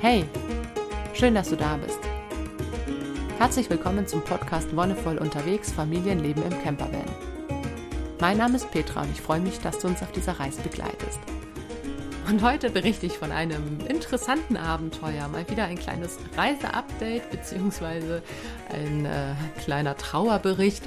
Hey, schön, dass du da bist. Herzlich willkommen zum Podcast Wonnevoll unterwegs Familienleben im Campervan. Mein Name ist Petra und ich freue mich, dass du uns auf dieser Reise begleitest. Und heute berichte ich von einem interessanten Abenteuer. Mal wieder ein kleines Reiseupdate bzw. ein äh, kleiner Trauerbericht.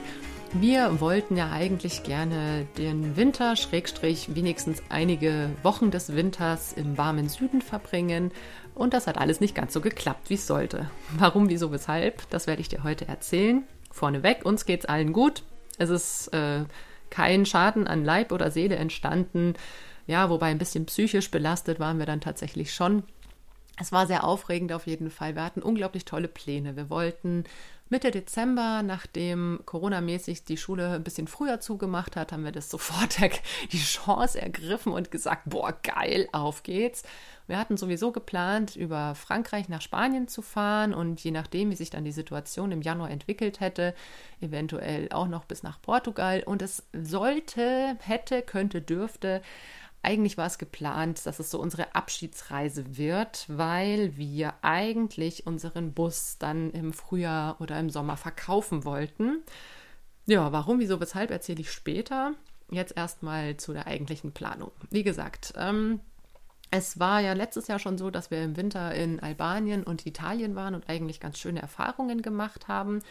Wir wollten ja eigentlich gerne den Winter, Schrägstrich, wenigstens einige Wochen des Winters im warmen Süden verbringen. Und das hat alles nicht ganz so geklappt, wie es sollte. Warum, wieso, weshalb, das werde ich dir heute erzählen. Vorneweg, uns geht es allen gut. Es ist äh, kein Schaden an Leib oder Seele entstanden. Ja, wobei ein bisschen psychisch belastet waren wir dann tatsächlich schon. Es war sehr aufregend auf jeden Fall. Wir hatten unglaublich tolle Pläne. Wir wollten Mitte Dezember, nachdem Corona-mäßig die Schule ein bisschen früher zugemacht hat, haben wir das sofort die Chance ergriffen und gesagt, boah, geil, auf geht's. Wir hatten sowieso geplant, über Frankreich nach Spanien zu fahren und je nachdem, wie sich dann die Situation im Januar entwickelt hätte, eventuell auch noch bis nach Portugal. Und es sollte, hätte, könnte, dürfte eigentlich war es geplant, dass es so unsere Abschiedsreise wird, weil wir eigentlich unseren Bus dann im Frühjahr oder im Sommer verkaufen wollten. Ja, warum, wieso, weshalb erzähle ich später. Jetzt erstmal zu der eigentlichen Planung. Wie gesagt, ähm, es war ja letztes Jahr schon so, dass wir im Winter in Albanien und Italien waren und eigentlich ganz schöne Erfahrungen gemacht haben.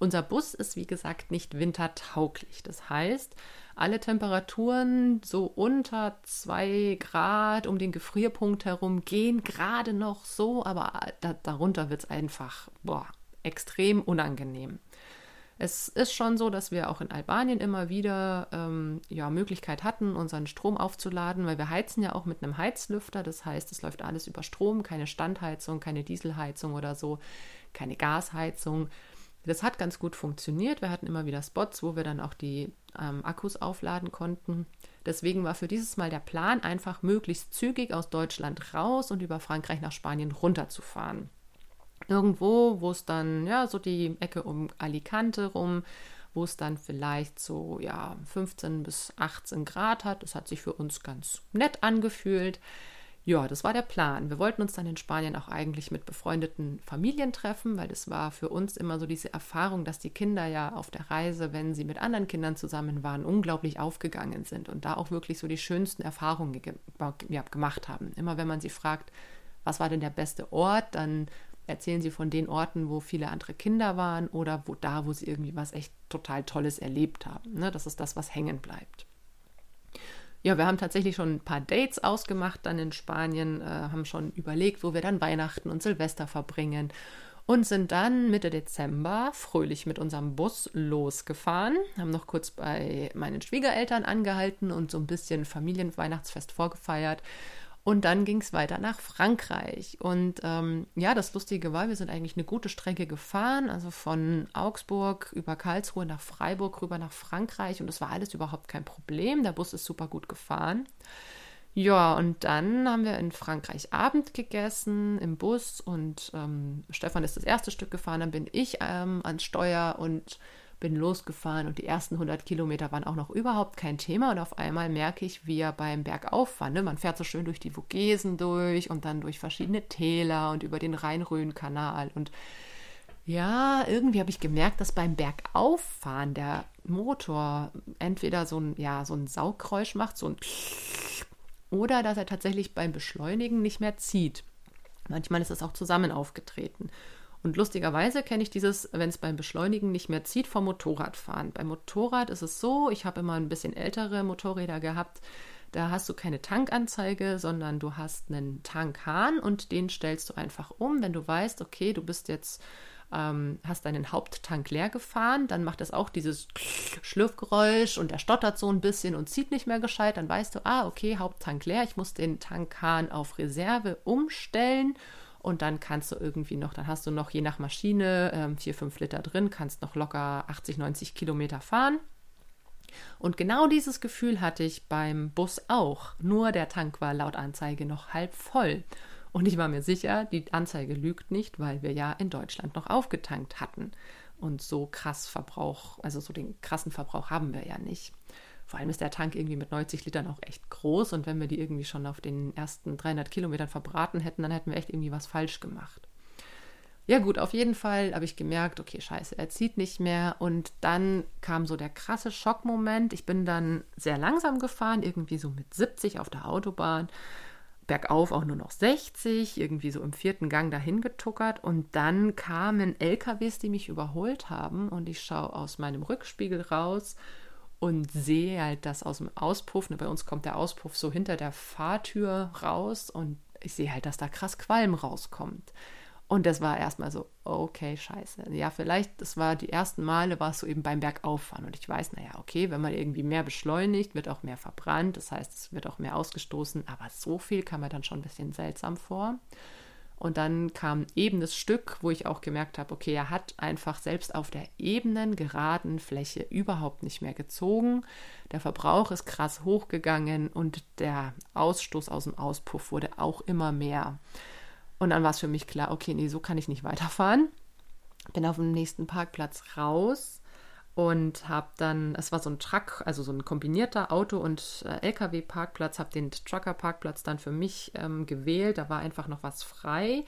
Unser Bus ist, wie gesagt, nicht wintertauglich. Das heißt, alle Temperaturen so unter 2 Grad um den Gefrierpunkt herum gehen gerade noch so, aber da, darunter wird es einfach boah, extrem unangenehm. Es ist schon so, dass wir auch in Albanien immer wieder ähm, ja, Möglichkeit hatten, unseren Strom aufzuladen, weil wir heizen ja auch mit einem Heizlüfter. Das heißt, es läuft alles über Strom, keine Standheizung, keine Dieselheizung oder so, keine Gasheizung. Das hat ganz gut funktioniert. Wir hatten immer wieder Spots, wo wir dann auch die ähm, Akkus aufladen konnten. Deswegen war für dieses Mal der Plan, einfach möglichst zügig aus Deutschland raus und über Frankreich nach Spanien runterzufahren. Irgendwo, wo es dann, ja, so die Ecke um Alicante rum, wo es dann vielleicht so, ja, 15 bis 18 Grad hat. Das hat sich für uns ganz nett angefühlt. Ja, das war der Plan. Wir wollten uns dann in Spanien auch eigentlich mit befreundeten Familien treffen, weil das war für uns immer so diese Erfahrung, dass die Kinder ja auf der Reise, wenn sie mit anderen Kindern zusammen waren, unglaublich aufgegangen sind und da auch wirklich so die schönsten Erfahrungen ge ja, gemacht haben. Immer wenn man sie fragt, was war denn der beste Ort, dann erzählen sie von den Orten, wo viele andere Kinder waren oder wo da, wo sie irgendwie was echt total Tolles erlebt haben. Ne? Das ist das, was hängen bleibt. Ja, wir haben tatsächlich schon ein paar Dates ausgemacht dann in Spanien, äh, haben schon überlegt, wo wir dann Weihnachten und Silvester verbringen und sind dann Mitte Dezember fröhlich mit unserem Bus losgefahren, haben noch kurz bei meinen Schwiegereltern angehalten und so ein bisschen Familienweihnachtsfest vorgefeiert und dann ging es weiter nach Frankreich. Und ähm, ja, das Lustige war, wir sind eigentlich eine gute Strecke gefahren, also von Augsburg über Karlsruhe nach Freiburg rüber nach Frankreich. Und das war alles überhaupt kein Problem. Der Bus ist super gut gefahren. Ja, und dann haben wir in Frankreich Abend gegessen im Bus und ähm, Stefan ist das erste Stück gefahren, dann bin ich ähm, ans Steuer und bin losgefahren und die ersten 100 Kilometer waren auch noch überhaupt kein Thema und auf einmal merke ich, wie er beim Bergauffahren, ne, man fährt so schön durch die Vogesen durch und dann durch verschiedene Täler und über den Rhein-Rhön-Kanal und ja, irgendwie habe ich gemerkt, dass beim Bergauffahren der Motor entweder so ein, ja, so ein Sauggeräusch macht, so ein oder dass er tatsächlich beim Beschleunigen nicht mehr zieht. Manchmal ist es auch zusammen aufgetreten. Und lustigerweise kenne ich dieses, wenn es beim Beschleunigen nicht mehr zieht, vom Motorradfahren. Beim Motorrad ist es so, ich habe immer ein bisschen ältere Motorräder gehabt, da hast du keine Tankanzeige, sondern du hast einen Tankhahn und den stellst du einfach um. Wenn du weißt, okay, du bist jetzt, ähm, hast deinen Haupttank leer gefahren, dann macht es auch dieses Schlürfgeräusch und er stottert so ein bisschen und zieht nicht mehr gescheit, dann weißt du, ah, okay, Haupttank leer, ich muss den Tankhahn auf Reserve umstellen und dann kannst du irgendwie noch, dann hast du noch je nach Maschine ähm, 4, 5 Liter drin, kannst noch locker 80, 90 Kilometer fahren. Und genau dieses Gefühl hatte ich beim Bus auch. Nur der Tank war laut Anzeige noch halb voll. Und ich war mir sicher, die Anzeige lügt nicht, weil wir ja in Deutschland noch aufgetankt hatten. Und so krass Verbrauch, also so den krassen Verbrauch haben wir ja nicht. Vor allem ist der Tank irgendwie mit 90 Litern auch echt groß und wenn wir die irgendwie schon auf den ersten 300 Kilometern verbraten hätten, dann hätten wir echt irgendwie was falsch gemacht. Ja gut, auf jeden Fall habe ich gemerkt, okay, scheiße, er zieht nicht mehr. Und dann kam so der krasse Schockmoment. Ich bin dann sehr langsam gefahren, irgendwie so mit 70 auf der Autobahn. Bergauf auch nur noch 60, irgendwie so im vierten Gang dahin getuckert. Und dann kamen LKWs, die mich überholt haben. Und ich schaue aus meinem Rückspiegel raus und sehe halt das aus dem Auspuff. Ne, bei uns kommt der Auspuff so hinter der Fahrtür raus und ich sehe halt, dass da krass Qualm rauskommt. Und das war erstmal so, okay, scheiße. Ja, vielleicht, das war die ersten Male, war es so eben beim Bergauffahren. Und ich weiß, naja, okay, wenn man irgendwie mehr beschleunigt, wird auch mehr verbrannt. Das heißt, es wird auch mehr ausgestoßen. Aber so viel kam mir dann schon ein bisschen seltsam vor. Und dann kam ebenes Stück, wo ich auch gemerkt habe, okay, er hat einfach selbst auf der ebenen, geraden Fläche überhaupt nicht mehr gezogen. Der Verbrauch ist krass hochgegangen und der Ausstoß aus dem Auspuff wurde auch immer mehr. Und dann war es für mich klar, okay, nee, so kann ich nicht weiterfahren. Bin auf dem nächsten Parkplatz raus und habe dann, es war so ein Truck, also so ein kombinierter Auto- und äh, LKW-Parkplatz, habe den Trucker-Parkplatz dann für mich ähm, gewählt. Da war einfach noch was frei.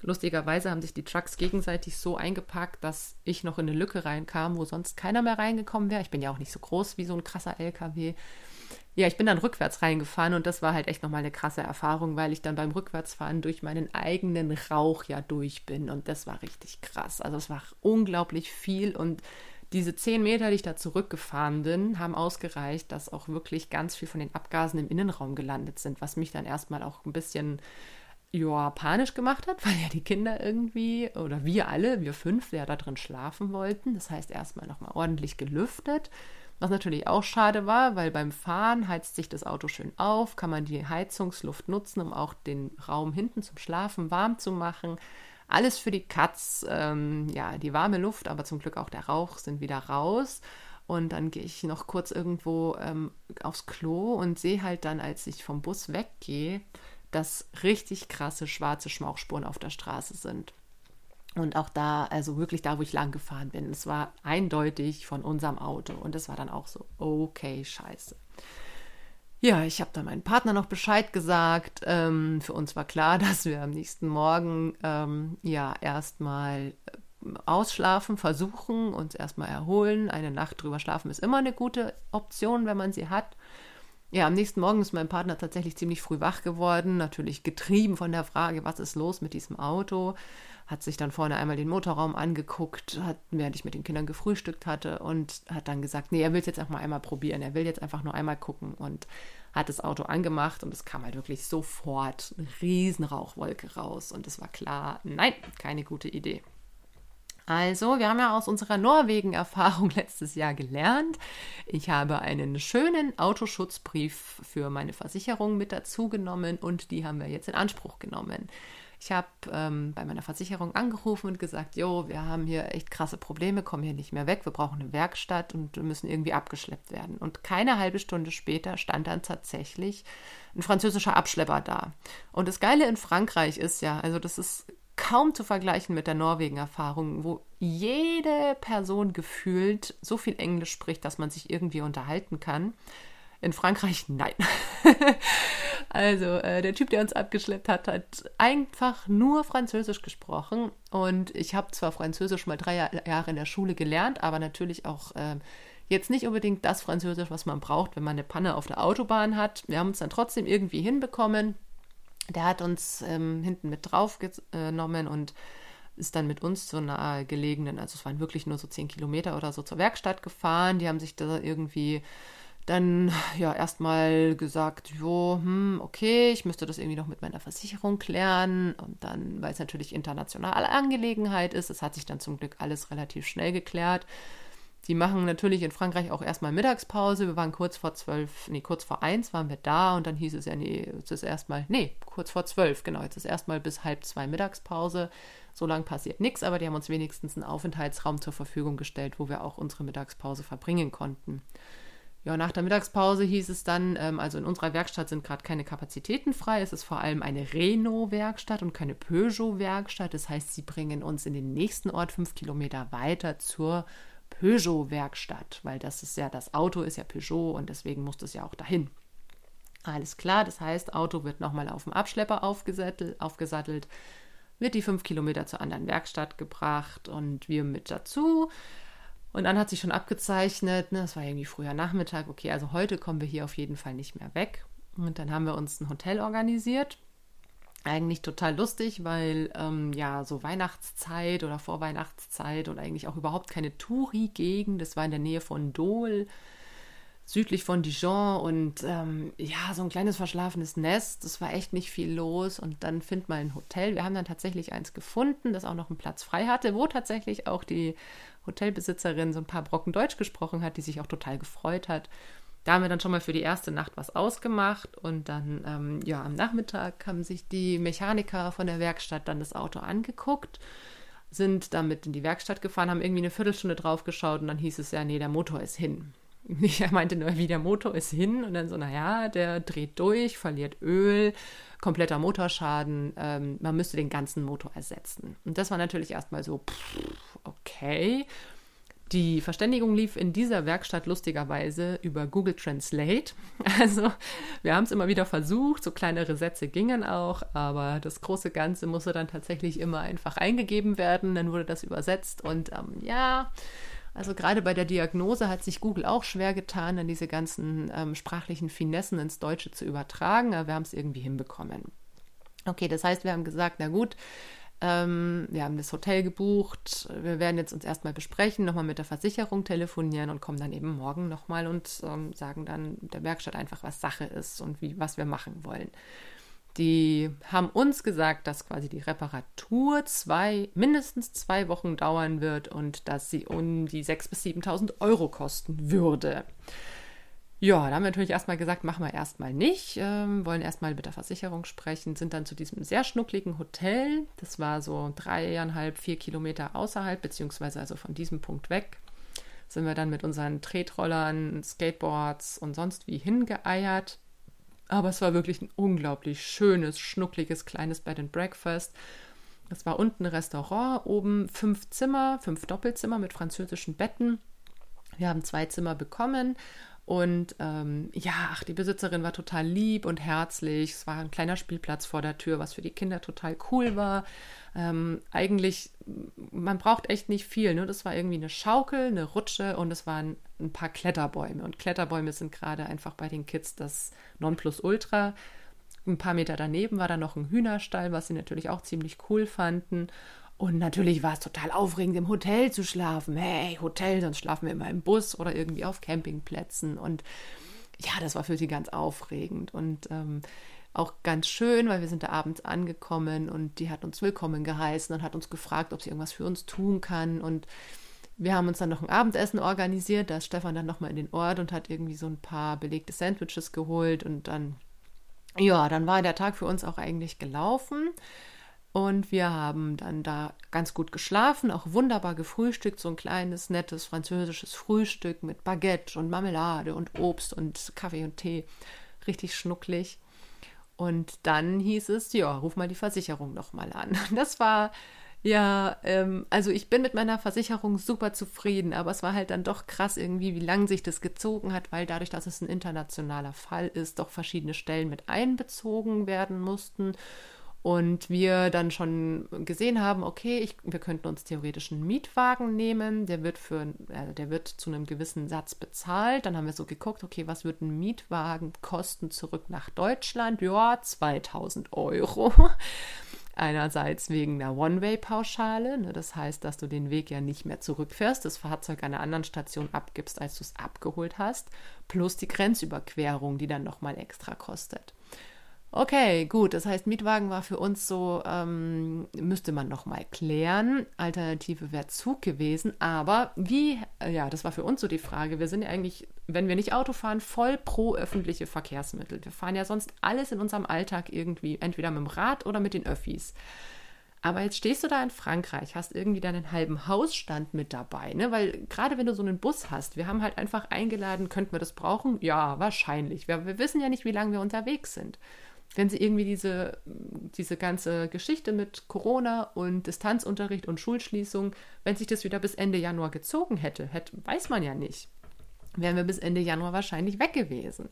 Lustigerweise haben sich die Trucks gegenseitig so eingepackt, dass ich noch in eine Lücke reinkam, wo sonst keiner mehr reingekommen wäre. Ich bin ja auch nicht so groß wie so ein krasser LKW. Ja, ich bin dann rückwärts reingefahren und das war halt echt nochmal eine krasse Erfahrung, weil ich dann beim Rückwärtsfahren durch meinen eigenen Rauch ja durch bin und das war richtig krass. Also es war unglaublich viel und diese zehn Meter, die ich da zurückgefahren bin, haben ausgereicht, dass auch wirklich ganz viel von den Abgasen im Innenraum gelandet sind, was mich dann erstmal auch ein bisschen ja, panisch gemacht hat, weil ja die Kinder irgendwie, oder wir alle, wir fünf, ja da drin schlafen wollten. Das heißt, erstmal nochmal ordentlich gelüftet. Was natürlich auch schade war, weil beim Fahren heizt sich das Auto schön auf, kann man die Heizungsluft nutzen, um auch den Raum hinten zum Schlafen warm zu machen. Alles für die Katz, ähm, ja, die warme Luft, aber zum Glück auch der Rauch sind wieder raus. Und dann gehe ich noch kurz irgendwo ähm, aufs Klo und sehe halt dann, als ich vom Bus weggehe, dass richtig krasse schwarze Schmauchspuren auf der Straße sind. Und auch da, also wirklich da, wo ich lang gefahren bin, es war eindeutig von unserem Auto. Und es war dann auch so, okay, scheiße. Ja, ich habe dann meinem Partner noch Bescheid gesagt. Ähm, für uns war klar, dass wir am nächsten Morgen ähm, ja erstmal äh, ausschlafen, versuchen, uns erstmal erholen. Eine Nacht drüber schlafen ist immer eine gute Option, wenn man sie hat. Ja, am nächsten Morgen ist mein Partner tatsächlich ziemlich früh wach geworden, natürlich getrieben von der Frage, was ist los mit diesem Auto hat sich dann vorne einmal den Motorraum angeguckt, hat, während ich mit den Kindern gefrühstückt hatte und hat dann gesagt, nee, er will es jetzt auch mal einmal probieren, er will jetzt einfach nur einmal gucken und hat das Auto angemacht und es kam halt wirklich sofort eine riesen Rauchwolke raus und es war klar, nein, keine gute Idee. Also, wir haben ja aus unserer Norwegen-Erfahrung letztes Jahr gelernt. Ich habe einen schönen Autoschutzbrief für meine Versicherung mit dazu genommen und die haben wir jetzt in Anspruch genommen. Ich habe ähm, bei meiner Versicherung angerufen und gesagt, jo, wir haben hier echt krasse Probleme, kommen hier nicht mehr weg, wir brauchen eine Werkstatt und müssen irgendwie abgeschleppt werden. Und keine halbe Stunde später stand dann tatsächlich ein französischer Abschlepper da. Und das Geile in Frankreich ist ja, also das ist kaum zu vergleichen mit der Norwegen-Erfahrung, wo jede Person gefühlt so viel Englisch spricht, dass man sich irgendwie unterhalten kann. In Frankreich nein. also äh, der Typ, der uns abgeschleppt hat, hat einfach nur Französisch gesprochen. Und ich habe zwar Französisch mal drei Jahre in der Schule gelernt, aber natürlich auch äh, jetzt nicht unbedingt das Französisch, was man braucht, wenn man eine Panne auf der Autobahn hat. Wir haben es dann trotzdem irgendwie hinbekommen. Der hat uns ähm, hinten mit draufgenommen und ist dann mit uns zu einer gelegenen, also es waren wirklich nur so zehn Kilometer oder so zur Werkstatt gefahren. Die haben sich da irgendwie dann ja erstmal gesagt, jo, hm, okay, ich müsste das irgendwie noch mit meiner Versicherung klären. Und dann, weil es natürlich internationale Angelegenheit ist, es hat sich dann zum Glück alles relativ schnell geklärt. Die machen natürlich in Frankreich auch erstmal Mittagspause. Wir waren kurz vor zwölf, nee, kurz vor eins waren wir da und dann hieß es ja, nee, jetzt ist erstmal, nee, kurz vor zwölf, genau, jetzt ist erstmal bis halb zwei Mittagspause. So lange passiert nichts, aber die haben uns wenigstens einen Aufenthaltsraum zur Verfügung gestellt, wo wir auch unsere Mittagspause verbringen konnten. Ja, nach der Mittagspause hieß es dann, ähm, also in unserer Werkstatt sind gerade keine Kapazitäten frei. Es ist vor allem eine Renault-Werkstatt und keine Peugeot-Werkstatt. Das heißt, sie bringen uns in den nächsten Ort fünf Kilometer weiter zur Peugeot-Werkstatt, weil das ist ja, das Auto ist ja Peugeot und deswegen muss das ja auch dahin. Alles klar, das heißt, Auto wird nochmal auf dem Abschlepper aufgesattelt, aufgesattelt, wird die fünf Kilometer zur anderen Werkstatt gebracht und wir mit dazu. Und dann hat sich schon abgezeichnet, ne, das war irgendwie früher Nachmittag, okay, also heute kommen wir hier auf jeden Fall nicht mehr weg. Und dann haben wir uns ein Hotel organisiert. Eigentlich total lustig, weil ähm, ja so Weihnachtszeit oder Vorweihnachtszeit und eigentlich auch überhaupt keine Touri-Gegend. Das war in der Nähe von Dole südlich von Dijon und ähm, ja, so ein kleines verschlafenes Nest. Das war echt nicht viel los. Und dann find mal ein Hotel. Wir haben dann tatsächlich eins gefunden, das auch noch einen Platz frei hatte, wo tatsächlich auch die Hotelbesitzerin so ein paar Brocken Deutsch gesprochen hat, die sich auch total gefreut hat. Da haben wir dann schon mal für die erste Nacht was ausgemacht und dann, ähm, ja, am Nachmittag haben sich die Mechaniker von der Werkstatt dann das Auto angeguckt, sind damit in die Werkstatt gefahren, haben irgendwie eine Viertelstunde drauf geschaut und dann hieß es ja, nee, der Motor ist hin. Er meinte nur, wie der Motor ist hin und dann so, naja, der dreht durch, verliert Öl, kompletter Motorschaden, ähm, man müsste den ganzen Motor ersetzen. Und das war natürlich erstmal so, pff, okay. Die Verständigung lief in dieser Werkstatt lustigerweise über Google Translate. Also wir haben es immer wieder versucht, so kleinere Sätze gingen auch, aber das große Ganze musste dann tatsächlich immer einfach eingegeben werden, dann wurde das übersetzt und ähm, ja, also gerade bei der Diagnose hat sich Google auch schwer getan, dann diese ganzen ähm, sprachlichen Finessen ins Deutsche zu übertragen, aber wir haben es irgendwie hinbekommen. Okay, das heißt, wir haben gesagt, na gut, ähm, wir haben das Hotel gebucht, wir werden jetzt uns erstmal besprechen, nochmal mit der Versicherung telefonieren und kommen dann eben morgen nochmal und ähm, sagen dann der Werkstatt einfach, was Sache ist und wie, was wir machen wollen. Die haben uns gesagt, dass quasi die Reparatur zwei, mindestens zwei Wochen dauern wird und dass sie um die 6.000 bis 7.000 Euro kosten würde. Ja, da haben wir natürlich erstmal gesagt, machen wir erstmal nicht, ähm, wollen erstmal mit der Versicherung sprechen, sind dann zu diesem sehr schnuckligen Hotel, das war so dreieinhalb, vier Kilometer außerhalb, beziehungsweise also von diesem Punkt weg, sind wir dann mit unseren Tretrollern, Skateboards und sonst wie hingeeiert aber es war wirklich ein unglaublich schönes, schnuckliges, kleines Bed and Breakfast. Es war unten ein Restaurant, oben fünf Zimmer, fünf Doppelzimmer mit französischen Betten. Wir haben zwei Zimmer bekommen und ähm, ja, ach, die Besitzerin war total lieb und herzlich. Es war ein kleiner Spielplatz vor der Tür, was für die Kinder total cool war. Ähm, eigentlich, man braucht echt nicht viel. Ne? Das war irgendwie eine Schaukel, eine Rutsche und es waren ein paar Kletterbäume. Und Kletterbäume sind gerade einfach bei den Kids das Nonplusultra. Ein paar Meter daneben war da noch ein Hühnerstall, was sie natürlich auch ziemlich cool fanden. Und natürlich war es total aufregend, im Hotel zu schlafen. Hey, Hotel, sonst schlafen wir immer im Bus oder irgendwie auf Campingplätzen. Und ja, das war für sie ganz aufregend. Und ähm, auch ganz schön, weil wir sind da abends angekommen und die hat uns willkommen geheißen und hat uns gefragt, ob sie irgendwas für uns tun kann. Und wir haben uns dann noch ein Abendessen organisiert. Da ist Stefan dann nochmal in den Ort und hat irgendwie so ein paar belegte Sandwiches geholt. Und dann, ja, dann war der Tag für uns auch eigentlich gelaufen. Und wir haben dann da ganz gut geschlafen, auch wunderbar gefrühstückt, so ein kleines, nettes französisches Frühstück mit Baguette und Marmelade und Obst und Kaffee und Tee. Richtig schnucklig. Und dann hieß es, ja, ruf mal die Versicherung nochmal an. Das war, ja, ähm, also ich bin mit meiner Versicherung super zufrieden, aber es war halt dann doch krass irgendwie, wie lange sich das gezogen hat, weil dadurch, dass es ein internationaler Fall ist, doch verschiedene Stellen mit einbezogen werden mussten und wir dann schon gesehen haben, okay, ich, wir könnten uns theoretisch einen Mietwagen nehmen, der wird für, äh, der wird zu einem gewissen Satz bezahlt. Dann haben wir so geguckt, okay, was wird ein Mietwagen kosten zurück nach Deutschland? Ja, 2000 Euro. Einerseits wegen der One-Way-Pauschale, ne, das heißt, dass du den Weg ja nicht mehr zurückfährst, das Fahrzeug an einer anderen Station abgibst, als du es abgeholt hast, plus die Grenzüberquerung, die dann nochmal extra kostet. Okay, gut. Das heißt, Mietwagen war für uns so, ähm, müsste man noch mal klären. Alternative wäre Zug gewesen. Aber wie, äh, ja, das war für uns so die Frage. Wir sind ja eigentlich, wenn wir nicht Auto fahren, voll pro öffentliche Verkehrsmittel. Wir fahren ja sonst alles in unserem Alltag irgendwie, entweder mit dem Rad oder mit den Öffis. Aber jetzt stehst du da in Frankreich, hast irgendwie deinen halben Hausstand mit dabei, ne? Weil gerade wenn du so einen Bus hast, wir haben halt einfach eingeladen, könnten wir das brauchen? Ja, wahrscheinlich. Wir, wir wissen ja nicht, wie lange wir unterwegs sind. Wenn sie irgendwie diese, diese ganze Geschichte mit Corona und Distanzunterricht und Schulschließung, wenn sich das wieder bis Ende Januar gezogen hätte, hätte weiß man ja nicht, wären wir bis Ende Januar wahrscheinlich weg gewesen.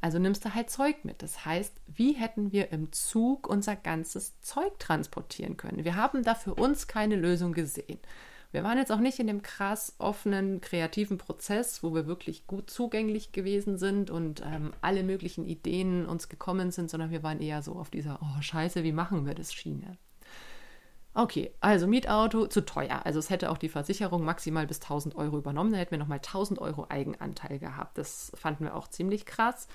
Also nimmst du halt Zeug mit. Das heißt, wie hätten wir im Zug unser ganzes Zeug transportieren können? Wir haben da für uns keine Lösung gesehen. Wir waren jetzt auch nicht in dem krass offenen, kreativen Prozess, wo wir wirklich gut zugänglich gewesen sind und ähm, alle möglichen Ideen uns gekommen sind, sondern wir waren eher so auf dieser, oh scheiße, wie machen wir das Schiene? Okay, also Mietauto zu teuer. Also es hätte auch die Versicherung maximal bis 1000 Euro übernommen. Da hätten wir nochmal 1000 Euro Eigenanteil gehabt. Das fanden wir auch ziemlich krass.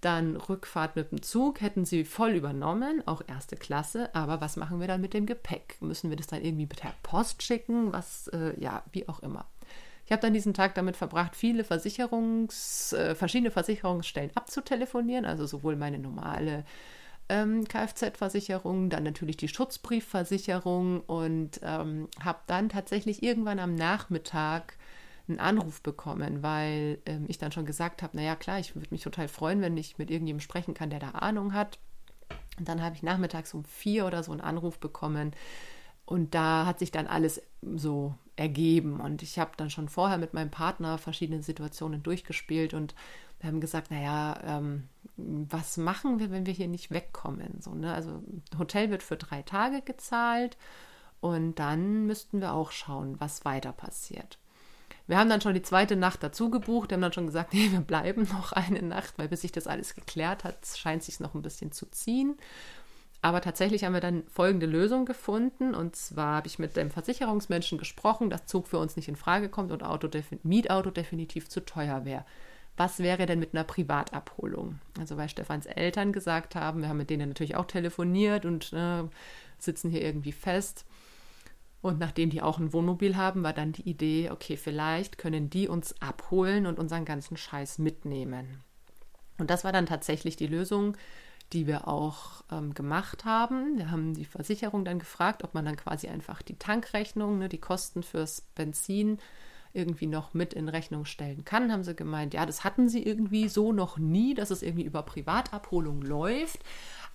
Dann Rückfahrt mit dem Zug hätten sie voll übernommen, auch erste Klasse. Aber was machen wir dann mit dem Gepäck? Müssen wir das dann irgendwie per Post schicken? Was, äh, ja, wie auch immer. Ich habe dann diesen Tag damit verbracht, viele Versicherungs, äh, verschiedene Versicherungsstellen abzutelefonieren, also sowohl meine normale ähm, Kfz-Versicherung, dann natürlich die Schutzbriefversicherung und ähm, habe dann tatsächlich irgendwann am Nachmittag einen Anruf bekommen, weil ähm, ich dann schon gesagt habe, naja klar, ich würde mich total freuen, wenn ich mit irgendjemandem sprechen kann, der da Ahnung hat. Und dann habe ich nachmittags um vier oder so einen Anruf bekommen. Und da hat sich dann alles so ergeben. Und ich habe dann schon vorher mit meinem Partner verschiedene Situationen durchgespielt und wir haben gesagt, naja, ähm, was machen wir, wenn wir hier nicht wegkommen? So, ne? Also Hotel wird für drei Tage gezahlt und dann müssten wir auch schauen, was weiter passiert. Wir haben dann schon die zweite Nacht dazu gebucht. Wir haben dann schon gesagt, nee, wir bleiben noch eine Nacht, weil bis sich das alles geklärt hat, scheint sich noch ein bisschen zu ziehen. Aber tatsächlich haben wir dann folgende Lösung gefunden. Und zwar habe ich mit dem Versicherungsmenschen gesprochen, dass Zug für uns nicht in Frage kommt und Auto Mietauto definitiv zu teuer wäre. Was wäre denn mit einer Privatabholung? Also weil Stefans Eltern gesagt haben, wir haben mit denen natürlich auch telefoniert und äh, sitzen hier irgendwie fest. Und nachdem die auch ein Wohnmobil haben, war dann die Idee, okay, vielleicht können die uns abholen und unseren ganzen Scheiß mitnehmen. Und das war dann tatsächlich die Lösung, die wir auch ähm, gemacht haben. Wir haben die Versicherung dann gefragt, ob man dann quasi einfach die Tankrechnung, ne, die Kosten fürs Benzin irgendwie noch mit in Rechnung stellen kann. Haben sie gemeint, ja, das hatten sie irgendwie so noch nie, dass es irgendwie über Privatabholung läuft.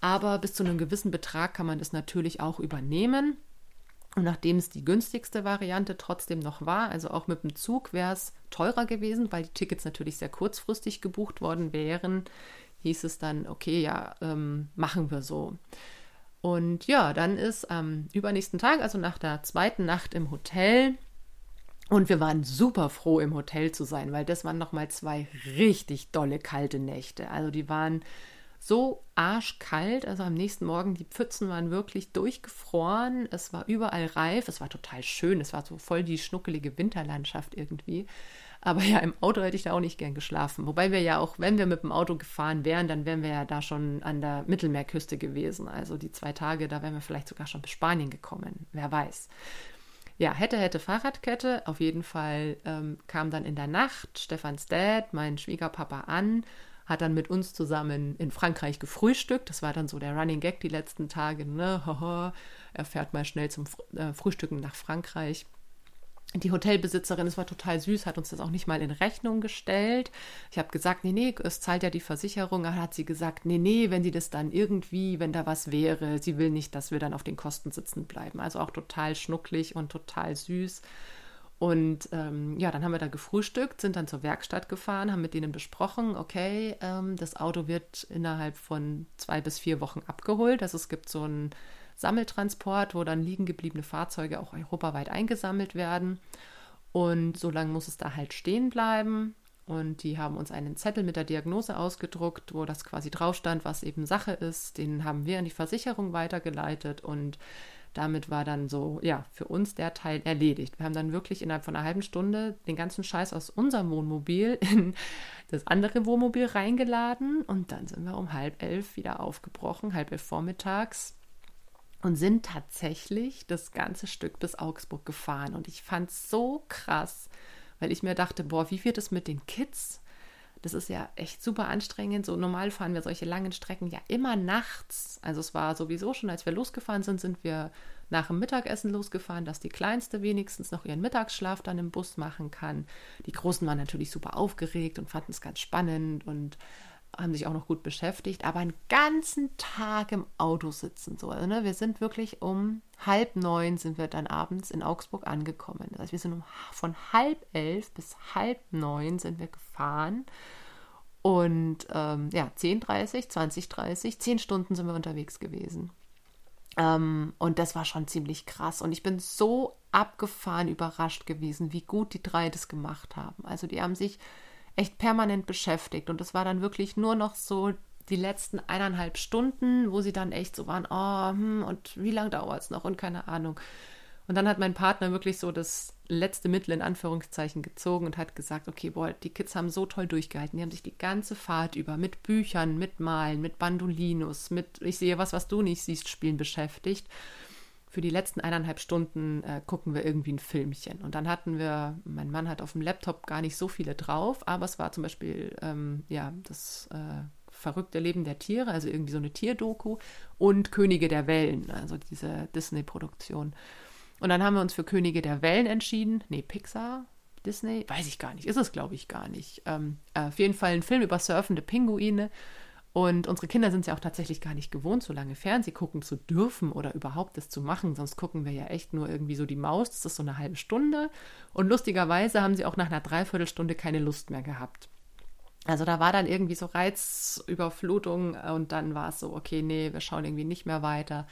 Aber bis zu einem gewissen Betrag kann man das natürlich auch übernehmen. Und nachdem es die günstigste Variante trotzdem noch war, also auch mit dem Zug, wäre es teurer gewesen, weil die Tickets natürlich sehr kurzfristig gebucht worden wären, hieß es dann, okay, ja, ähm, machen wir so. Und ja, dann ist am übernächsten Tag, also nach der zweiten Nacht im Hotel, und wir waren super froh, im Hotel zu sein, weil das waren nochmal zwei richtig dolle kalte Nächte. Also die waren so arschkalt. Also am nächsten Morgen, die Pfützen waren wirklich durchgefroren. Es war überall reif. Es war total schön. Es war so voll die schnuckelige Winterlandschaft irgendwie. Aber ja, im Auto hätte ich da auch nicht gern geschlafen. Wobei wir ja auch, wenn wir mit dem Auto gefahren wären, dann wären wir ja da schon an der Mittelmeerküste gewesen. Also die zwei Tage, da wären wir vielleicht sogar schon bis Spanien gekommen. Wer weiß. Ja, hätte, hätte Fahrradkette. Auf jeden Fall ähm, kam dann in der Nacht Stefans Dad, mein Schwiegerpapa, an hat dann mit uns zusammen in Frankreich gefrühstückt. Das war dann so der Running Gag die letzten Tage. Ne? Er fährt mal schnell zum äh, Frühstücken nach Frankreich. Die Hotelbesitzerin, es war total süß, hat uns das auch nicht mal in Rechnung gestellt. Ich habe gesagt, nee, nee, es zahlt ja die Versicherung. Dann hat sie gesagt, nee, nee, wenn sie das dann irgendwie, wenn da was wäre, sie will nicht, dass wir dann auf den Kosten sitzen bleiben. Also auch total schnucklig und total süß. Und ähm, ja, dann haben wir da gefrühstückt, sind dann zur Werkstatt gefahren, haben mit denen besprochen, okay, ähm, das Auto wird innerhalb von zwei bis vier Wochen abgeholt. Also es gibt so einen Sammeltransport, wo dann liegen gebliebene Fahrzeuge auch europaweit eingesammelt werden. Und so lange muss es da halt stehen bleiben. Und die haben uns einen Zettel mit der Diagnose ausgedruckt, wo das quasi drauf stand, was eben Sache ist. Den haben wir an die Versicherung weitergeleitet und damit war dann so, ja, für uns der Teil erledigt. Wir haben dann wirklich innerhalb von einer halben Stunde den ganzen Scheiß aus unserem Wohnmobil in das andere Wohnmobil reingeladen und dann sind wir um halb elf wieder aufgebrochen, halb elf vormittags und sind tatsächlich das ganze Stück bis Augsburg gefahren. Und ich fand es so krass, weil ich mir dachte, boah, wie wird es mit den Kids? Das ist ja echt super anstrengend. So normal fahren wir solche langen Strecken ja immer nachts. Also es war sowieso schon, als wir losgefahren sind, sind wir nach dem Mittagessen losgefahren, dass die Kleinste wenigstens noch ihren Mittagsschlaf dann im Bus machen kann. Die Großen waren natürlich super aufgeregt und fanden es ganz spannend und haben sich auch noch gut beschäftigt, aber einen ganzen Tag im Auto sitzen. So, also, ne? Wir sind wirklich um halb neun sind wir dann abends in Augsburg angekommen. Das heißt, wir sind um, von halb elf bis halb neun sind wir gefahren. Und ähm, ja, 10.30, 20.30, 10 Stunden sind wir unterwegs gewesen. Ähm, und das war schon ziemlich krass. Und ich bin so abgefahren überrascht gewesen, wie gut die drei das gemacht haben. Also die haben sich echt permanent beschäftigt. Und es war dann wirklich nur noch so die letzten eineinhalb Stunden, wo sie dann echt so waren, oh, hm, und wie lange dauert es noch und keine Ahnung. Und dann hat mein Partner wirklich so das letzte Mittel in Anführungszeichen gezogen und hat gesagt, okay, boah, die Kids haben so toll durchgehalten. Die haben sich die ganze Fahrt über mit Büchern, mit Malen, mit Bandolinos, mit Ich sehe was, was du nicht siehst, Spielen beschäftigt. Für die letzten eineinhalb Stunden äh, gucken wir irgendwie ein Filmchen. Und dann hatten wir, mein Mann hat auf dem Laptop gar nicht so viele drauf, aber es war zum Beispiel, ähm, ja, das äh, verrückte Leben der Tiere, also irgendwie so eine Tierdoku und Könige der Wellen, also diese Disney-Produktion. Und dann haben wir uns für Könige der Wellen entschieden. Nee, Pixar, Disney, weiß ich gar nicht. Ist es, glaube ich, gar nicht. Ähm, äh, auf jeden Fall ein Film über surfende Pinguine. Und unsere Kinder sind es ja auch tatsächlich gar nicht gewohnt, so lange Fernseh gucken zu dürfen oder überhaupt das zu machen. Sonst gucken wir ja echt nur irgendwie so die Maus. Das ist so eine halbe Stunde. Und lustigerweise haben sie auch nach einer Dreiviertelstunde keine Lust mehr gehabt. Also da war dann irgendwie so Reizüberflutung und dann war es so, okay, nee, wir schauen irgendwie nicht mehr weiter.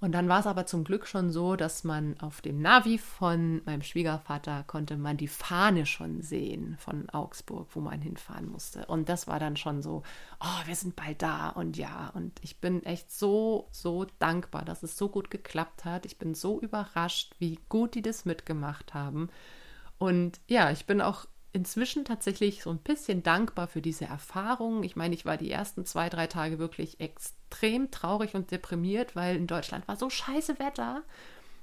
Und dann war es aber zum Glück schon so, dass man auf dem Navi von meinem Schwiegervater konnte man die Fahne schon sehen von Augsburg, wo man hinfahren musste. Und das war dann schon so, oh, wir sind bald da und ja. Und ich bin echt so, so dankbar, dass es so gut geklappt hat. Ich bin so überrascht, wie gut die das mitgemacht haben. Und ja, ich bin auch inzwischen tatsächlich so ein bisschen dankbar für diese Erfahrung. Ich meine, ich war die ersten zwei, drei Tage wirklich extrem traurig und deprimiert, weil in Deutschland war so scheiße Wetter.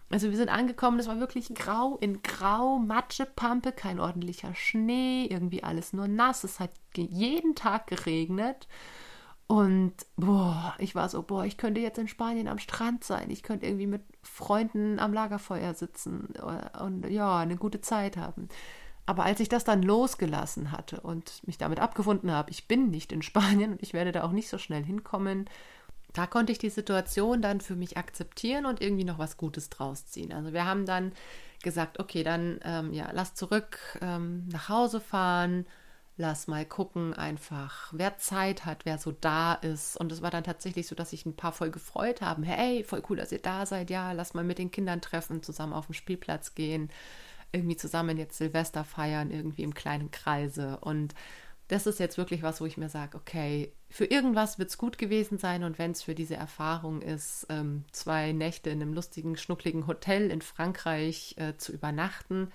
Also wir sind angekommen, es war wirklich grau in grau, Matsche, Pampe, kein ordentlicher Schnee, irgendwie alles nur nass. Es hat jeden Tag geregnet. Und boah, ich war so, boah, ich könnte jetzt in Spanien am Strand sein. Ich könnte irgendwie mit Freunden am Lagerfeuer sitzen und ja, eine gute Zeit haben. Aber als ich das dann losgelassen hatte und mich damit abgefunden habe, ich bin nicht in Spanien und ich werde da auch nicht so schnell hinkommen, da konnte ich die Situation dann für mich akzeptieren und irgendwie noch was Gutes draus ziehen. Also wir haben dann gesagt, okay, dann ähm, ja, lass zurück ähm, nach Hause fahren, lass mal gucken einfach, wer Zeit hat, wer so da ist. Und es war dann tatsächlich so, dass sich ein paar voll gefreut haben. Hey, voll cool, dass ihr da seid. Ja, lass mal mit den Kindern treffen, zusammen auf den Spielplatz gehen irgendwie zusammen jetzt Silvester feiern, irgendwie im kleinen Kreise. Und das ist jetzt wirklich was, wo ich mir sage, okay, für irgendwas wird es gut gewesen sein und wenn es für diese Erfahrung ist, ähm, zwei Nächte in einem lustigen, schnuckligen Hotel in Frankreich äh, zu übernachten,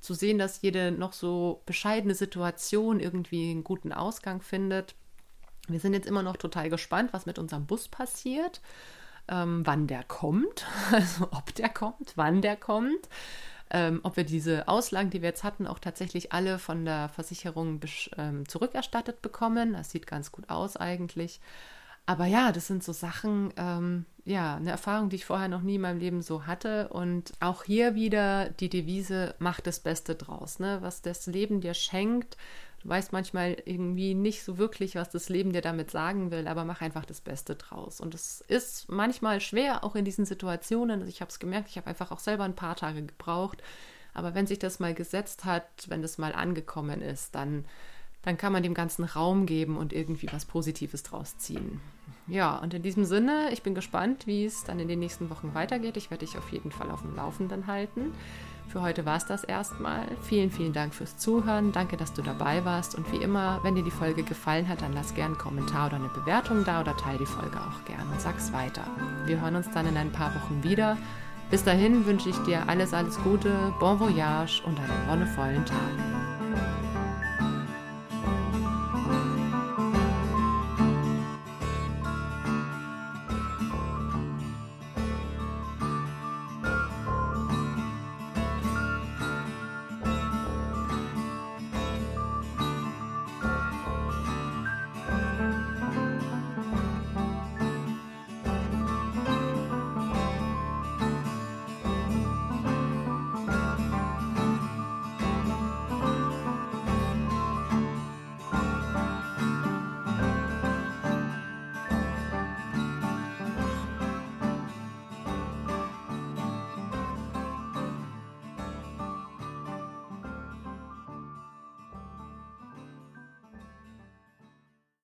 zu sehen, dass jede noch so bescheidene Situation irgendwie einen guten Ausgang findet. Wir sind jetzt immer noch total gespannt, was mit unserem Bus passiert, ähm, wann der kommt, also ob der kommt, wann der kommt ähm, ob wir diese Auslagen, die wir jetzt hatten, auch tatsächlich alle von der Versicherung ähm, zurückerstattet bekommen. Das sieht ganz gut aus eigentlich. Aber ja, das sind so Sachen, ähm, ja, eine Erfahrung, die ich vorher noch nie in meinem Leben so hatte. Und auch hier wieder die Devise, macht das Beste draus. Ne? Was das Leben dir schenkt, Du weißt manchmal irgendwie nicht so wirklich, was das Leben dir damit sagen will, aber mach einfach das Beste draus. Und es ist manchmal schwer, auch in diesen Situationen. Also ich habe es gemerkt, ich habe einfach auch selber ein paar Tage gebraucht. Aber wenn sich das mal gesetzt hat, wenn das mal angekommen ist, dann, dann kann man dem ganzen Raum geben und irgendwie was Positives draus ziehen. Ja, und in diesem Sinne, ich bin gespannt, wie es dann in den nächsten Wochen weitergeht. Ich werde dich auf jeden Fall auf dem Laufenden halten. Für heute war es das erstmal. Vielen, vielen Dank fürs Zuhören. Danke, dass du dabei warst. Und wie immer, wenn dir die Folge gefallen hat, dann lass gerne einen Kommentar oder eine Bewertung da oder teile die Folge auch gerne und sag's weiter. Wir hören uns dann in ein paar Wochen wieder. Bis dahin wünsche ich dir alles, alles Gute, bon voyage und einen wonnevollen Tag.